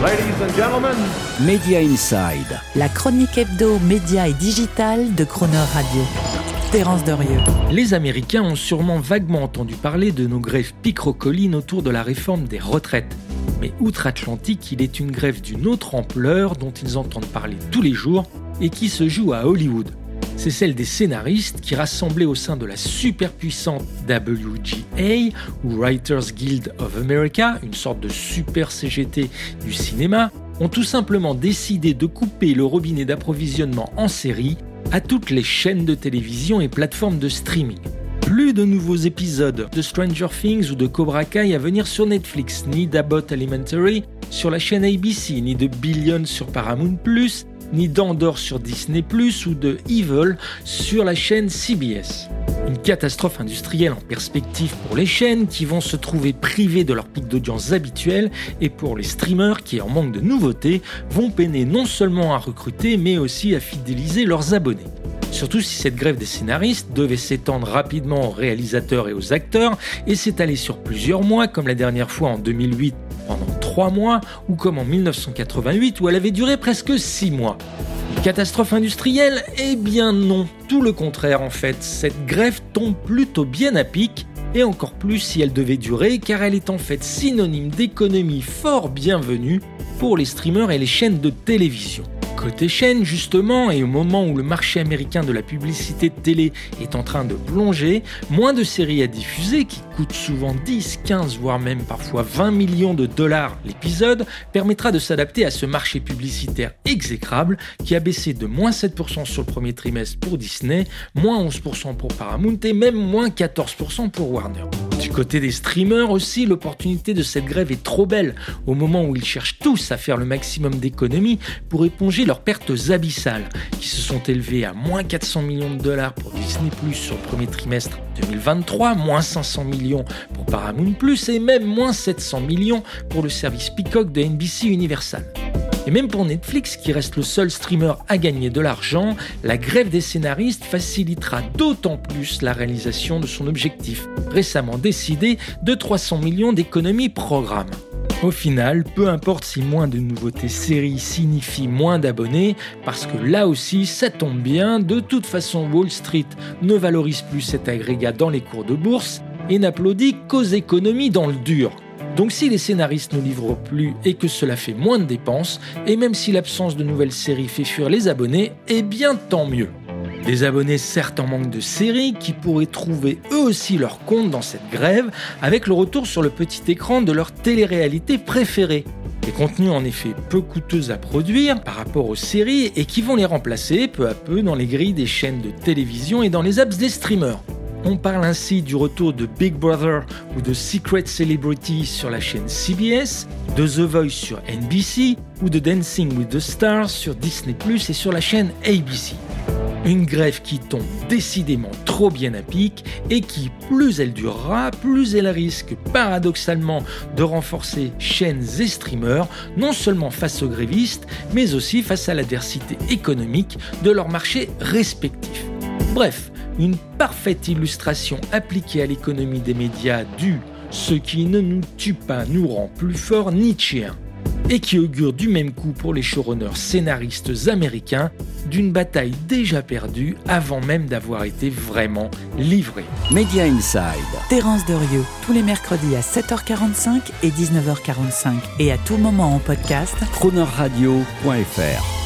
Ladies and gentlemen, Media Inside. La chronique hebdo, média et digital de Croner Radio. Terence Derieux. Les Américains ont sûrement vaguement entendu parler de nos grèves picrocolines autour de la réforme des retraites. Mais outre-Atlantique, il est une grève d'une autre ampleur dont ils entendent parler tous les jours et qui se joue à Hollywood. C'est celle des scénaristes qui, rassemblés au sein de la superpuissante WGA, ou Writers Guild of America, une sorte de super CGT du cinéma, ont tout simplement décidé de couper le robinet d'approvisionnement en série à toutes les chaînes de télévision et plateformes de streaming. Plus de nouveaux épisodes de Stranger Things ou de Cobra Kai à venir sur Netflix, ni d'Abbott Elementary sur la chaîne ABC, ni de Billion sur Paramount ⁇ ni d'Andor sur Disney ⁇ ou de Evil sur la chaîne CBS. Une catastrophe industrielle en perspective pour les chaînes qui vont se trouver privées de leur pic d'audience habituel et pour les streamers qui, en manque de nouveautés, vont peiner non seulement à recruter mais aussi à fidéliser leurs abonnés. Surtout si cette grève des scénaristes devait s'étendre rapidement aux réalisateurs et aux acteurs et s'étaler sur plusieurs mois comme la dernière fois en 2008 pendant trois mois ou comme en 1988 où elle avait duré presque six mois. Catastrophe industrielle Eh bien non, tout le contraire en fait. Cette grève tombe plutôt bien à pic et encore plus si elle devait durer car elle est en fait synonyme d'économie fort bienvenue pour les streamers et les chaînes de télévision. Côté chaîne, justement, et au moment où le marché américain de la publicité de télé est en train de plonger, moins de séries à diffuser, qui coûtent souvent 10, 15, voire même parfois 20 millions de dollars l'épisode, permettra de s'adapter à ce marché publicitaire exécrable qui a baissé de moins 7% sur le premier trimestre pour Disney, moins 11% pour Paramount et même moins 14% pour Warner. Du côté des streamers aussi, l'opportunité de cette grève est trop belle, au moment où ils cherchent tous à faire le maximum d'économies pour éponger leurs pertes abyssales, qui se sont élevées à moins 400 millions de dollars pour Disney Plus sur le premier trimestre 2023, moins 500 millions pour Paramount Plus et même moins 700 millions pour le service Peacock de NBC Universal. Et même pour Netflix, qui reste le seul streamer à gagner de l'argent, la grève des scénaristes facilitera d'autant plus la réalisation de son objectif, récemment décidé de 300 millions d'économies programme. Au final, peu importe si moins de nouveautés séries signifie moins d'abonnés, parce que là aussi, ça tombe bien, de toute façon Wall Street ne valorise plus cet agrégat dans les cours de bourse et n'applaudit qu'aux économies dans le dur. Donc si les scénaristes ne livrent plus et que cela fait moins de dépenses, et même si l'absence de nouvelles séries fait fuir les abonnés, eh bien tant mieux. Des abonnés certes en manque de séries qui pourraient trouver eux aussi leur compte dans cette grève avec le retour sur le petit écran de leur télé-réalité préférée. Des contenus en effet peu coûteux à produire par rapport aux séries et qui vont les remplacer peu à peu dans les grilles des chaînes de télévision et dans les apps des streamers. On parle ainsi du retour de Big Brother ou de Secret Celebrity sur la chaîne CBS, de The Voice sur NBC ou de Dancing with the Stars sur Disney ⁇ et sur la chaîne ABC. Une grève qui tombe décidément trop bien à pic et qui, plus elle durera, plus elle risque paradoxalement de renforcer chaînes et streamers, non seulement face aux grévistes, mais aussi face à l'adversité économique de leurs marchés respectifs. Bref, une parfaite illustration appliquée à l'économie des médias du ce qui ne nous tue pas nous rend plus forts Nietzschéen et qui augure du même coup pour les showrunners scénaristes américains d'une bataille déjà perdue avant même d'avoir été vraiment livrée. Media Inside. Terence Derieux, tous les mercredis à 7h45 et 19h45 et à tout moment en podcast. Cronerradio.fr